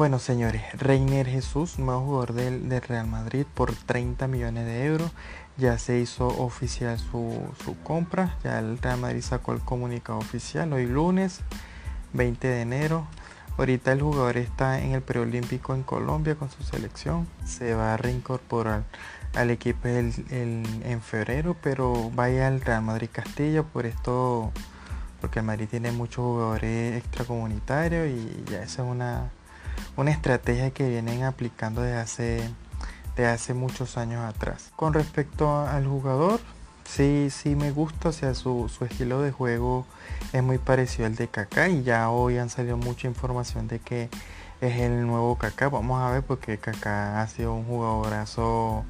Bueno, señores, Reiner Jesús, nuevo jugador del, Real Madrid por 30 millones de euros. Ya se hizo oficial su, su, compra. Ya el Real Madrid sacó el comunicado oficial hoy lunes 20 de enero. Ahorita el jugador está en el preolímpico en Colombia con su selección. Se va a reincorporar al equipo en febrero, pero vaya al Real Madrid Castilla por esto, porque el Madrid tiene muchos jugadores extracomunitarios y ya esa es una, una estrategia que vienen aplicando desde hace, hace muchos años atrás. Con respecto al jugador, sí, sí me gusta, o sea, su, su estilo de juego es muy parecido al de Kaká y ya hoy han salido mucha información de que es el nuevo Kaká. Vamos a ver porque Kaká ha sido un jugadorazo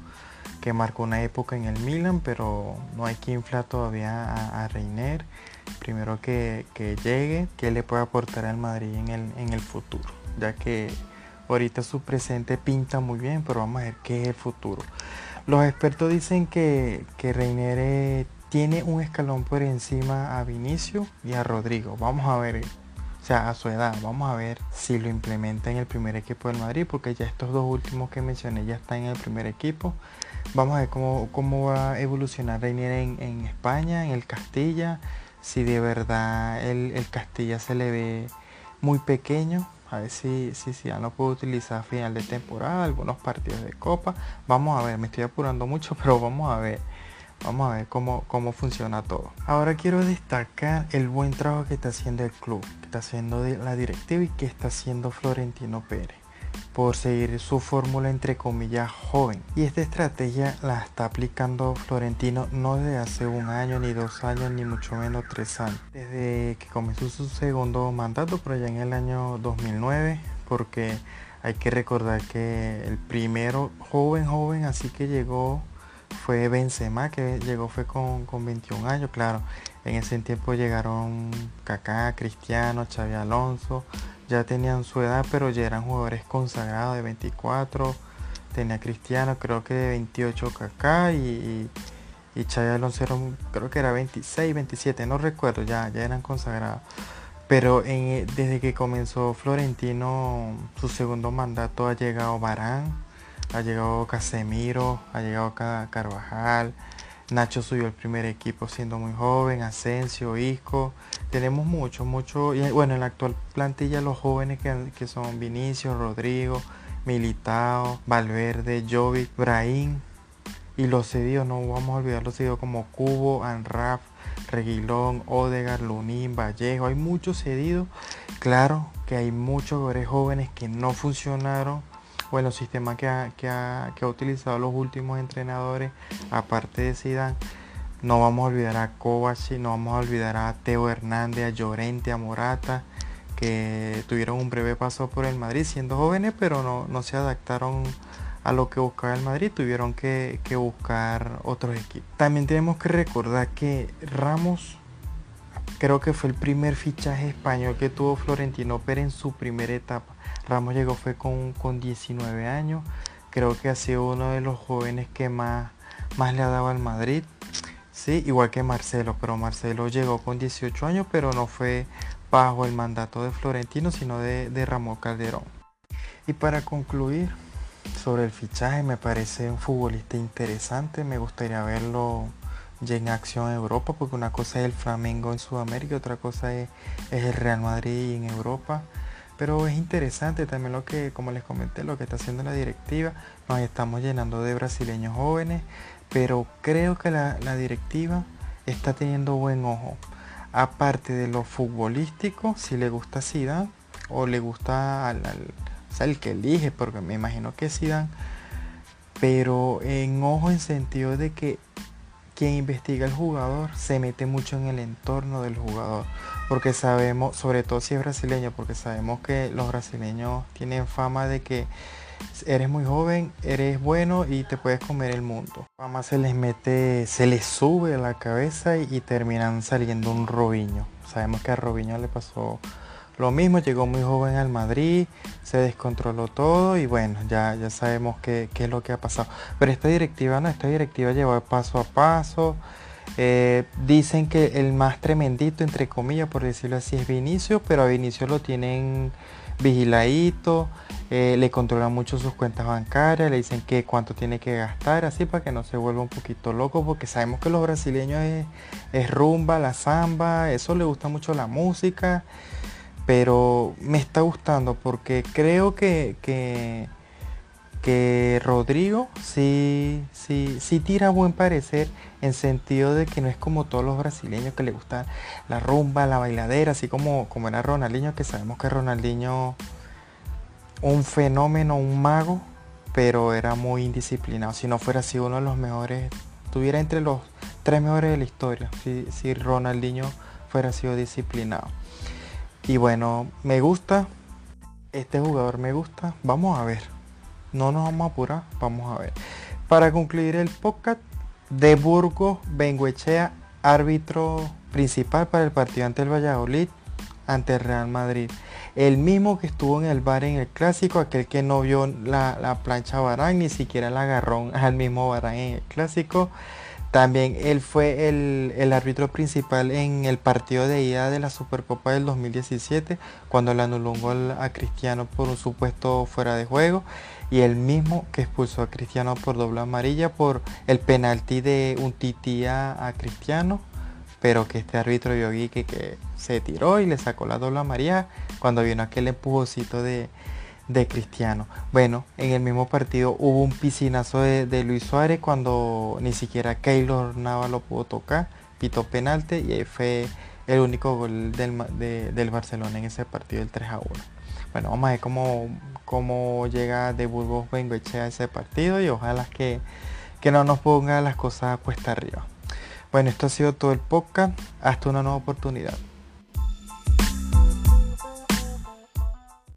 que marcó una época en el Milan, pero no hay que inflar todavía a, Reiner. Primero que, llegue, que le puede aportar al Madrid en el, en el futuro, ya que ahorita su presente pinta muy bien, pero vamos a ver qué es el futuro. Los expertos dicen que, que Reiner eh, tiene un escalón por encima a Vinicio y a Rodrigo. Vamos a ver, o sea, a su edad, vamos a ver si lo implementa en el primer equipo del Madrid, porque ya estos dos últimos que mencioné ya están en el primer equipo. Vamos a ver cómo, cómo va a evolucionar Reinier en, España, en el Castilla. Si de verdad el, Castilla se le ve muy pequeño. A ver si, si, ya no puedo utilizar a final de temporada, algunos partidos de copa. Vamos a ver, me estoy apurando mucho, pero vamos a ver. Vamos a ver cómo, cómo funciona todo. Ahora quiero destacar el buen trabajo que está haciendo el club, que está haciendo la directiva y que está haciendo Florentino Pérez por seguir su fórmula entre comillas joven. Y esta estrategia la está aplicando Florentino no desde hace un año, ni dos años, ni mucho menos tres años. Desde que comenzó su segundo mandato, por allá en el año 2009, porque hay que recordar que el primero joven, joven, así que llegó fue Benzema, que llegó fue con, con 21 años, claro. En ese tiempo llegaron Kaká, Cristiano, Xavi Alonso, ya tenían su edad, pero ya eran jugadores consagrados de 24. Tenía Cristiano, creo que de 28 Kaká y, y, Xavi Alonso creo que era 26, 27, no recuerdo, ya, ya eran consagrados. Pero desde que comenzó Florentino su segundo mandato ha llegado Barán, ha llegado Casemiro, ha llegado Carvajal, Nacho subió el primer equipo siendo muy joven, Asensio, Isco. Tenemos mucho, mucho. Y bueno, en la actual plantilla los jóvenes que, son Vinicio, Rodrigo, Militao, Valverde, Jovic, Brahim. Y los cedidos, no vamos a olvidar los cedidos como Cubo, Anraf, Reguilón, Odegar, Lunín, Vallejo. Hay muchos cedidos. Claro que hay muchos jóvenes que no funcionaron bueno, sistema que ha, que ha, utilizado los últimos entrenadores, aparte de Zidane, no vamos a olvidar a Kovacic, no vamos a olvidar a Teo Hernández, a Llorente, a Morata, que tuvieron un breve paso por el Madrid siendo jóvenes, pero no, no se adaptaron a lo que buscaba el Madrid, tuvieron que, que buscar otros equipos. También tenemos que recordar que Ramos creo que fue el primer fichaje español que tuvo Florentino Pérez en su primera etapa. Ramos llegó fue con, con 19 años. Creo que ha sido uno de los jóvenes que más, más le ha dado al Madrid. Sí, igual que Marcelo, pero Marcelo llegó con 18 años, pero no fue bajo el mandato de Florentino, sino de, de Ramón Calderón. Y para concluir sobre el fichaje, me parece un futbolista interesante. Me gustaría verlo ya acción en Europa, porque una cosa es el Flamengo en Sudamérica, otra cosa es, es el Real Madrid en Europa. Pero es interesante también lo que, como les comenté, lo que está haciendo la directiva. Nos estamos llenando de brasileños jóvenes, pero creo que la, directiva está teniendo buen ojo. Aparte de lo futbolístico, si le gusta Zidane o le gusta al, el que elige, porque me imagino que Zidane, pero en ojo en sentido de que quien investiga el jugador se mete mucho en el entorno del jugador. Porque sabemos, sobre todo si es brasileño, porque sabemos que los brasileños tienen fama de que eres muy joven, eres bueno y te puedes comer el mundo. Fama se les mete, se les sube la cabeza y, terminan saliendo un Robiño. Sabemos que a Robiño le pasó lo mismo, llegó muy joven al Madrid, se descontroló todo y bueno, ya, ya sabemos qué, es lo que ha pasado. Pero esta directiva no, esta directiva lleva paso a paso. Eh, dicen que el más tremendito, entre comillas, por decirlo así, es Vinicio, pero a Vinicio lo tienen vigiladito, eh, le controlan mucho sus cuentas bancarias, le dicen que cuánto tiene que gastar, así para que no se vuelva un poquito loco, porque sabemos que los brasileños es, rumba, la samba, eso le gusta mucho la música, pero me está gustando porque creo que, que, que Rodrigo sí, sí, sí tira buen parecer en sentido de que no es como todos los brasileños que le gusta la rumba, la bailadera, así como, como era Ronaldinho, que sabemos que Ronaldinho un fenómeno, un mago, pero era muy indisciplinado. Si no fuera así uno de los mejores, tuviera entre los tres mejores de la historia, si, si Ronaldinho fuera sido disciplinado. Y bueno, me gusta, este jugador me gusta, vamos a ver. No nos vamos a apurar, vamos a ver. Para concluir el podcast, de Burgos Benguechea, árbitro principal para el partido ante el Valladolid, ante el Real Madrid. El mismo que estuvo en el bar en el clásico, aquel que no vio la, plancha Barán, ni siquiera la agarró al mismo Barán en el clásico. También él fue el, árbitro principal en el partido de ida de la Supercopa del 2017, cuando le anuló un gol a Cristiano por un supuesto fuera de juego. Y el mismo que expulsó a Cristiano por doble amarilla por el penalti de un titía a Cristiano pero que este árbitro Yogi que, que se tiró y le sacó la doble María cuando vino aquel empujocito de, de Cristiano. Bueno, en el mismo partido hubo un piscinazo de, Luis Suárez cuando ni siquiera Keylor Nava lo pudo tocar, pitó penalti y ahí fue el único gol del, Barcelona en ese partido, del 3 a 1. Bueno, vamos a ver cómo, cómo llega de Burgos Bengoechea a ese partido y ojalá que, que no nos ponga las cosas cuesta arriba. Bueno, esto ha sido todo el podcast. Hasta una nueva oportunidad.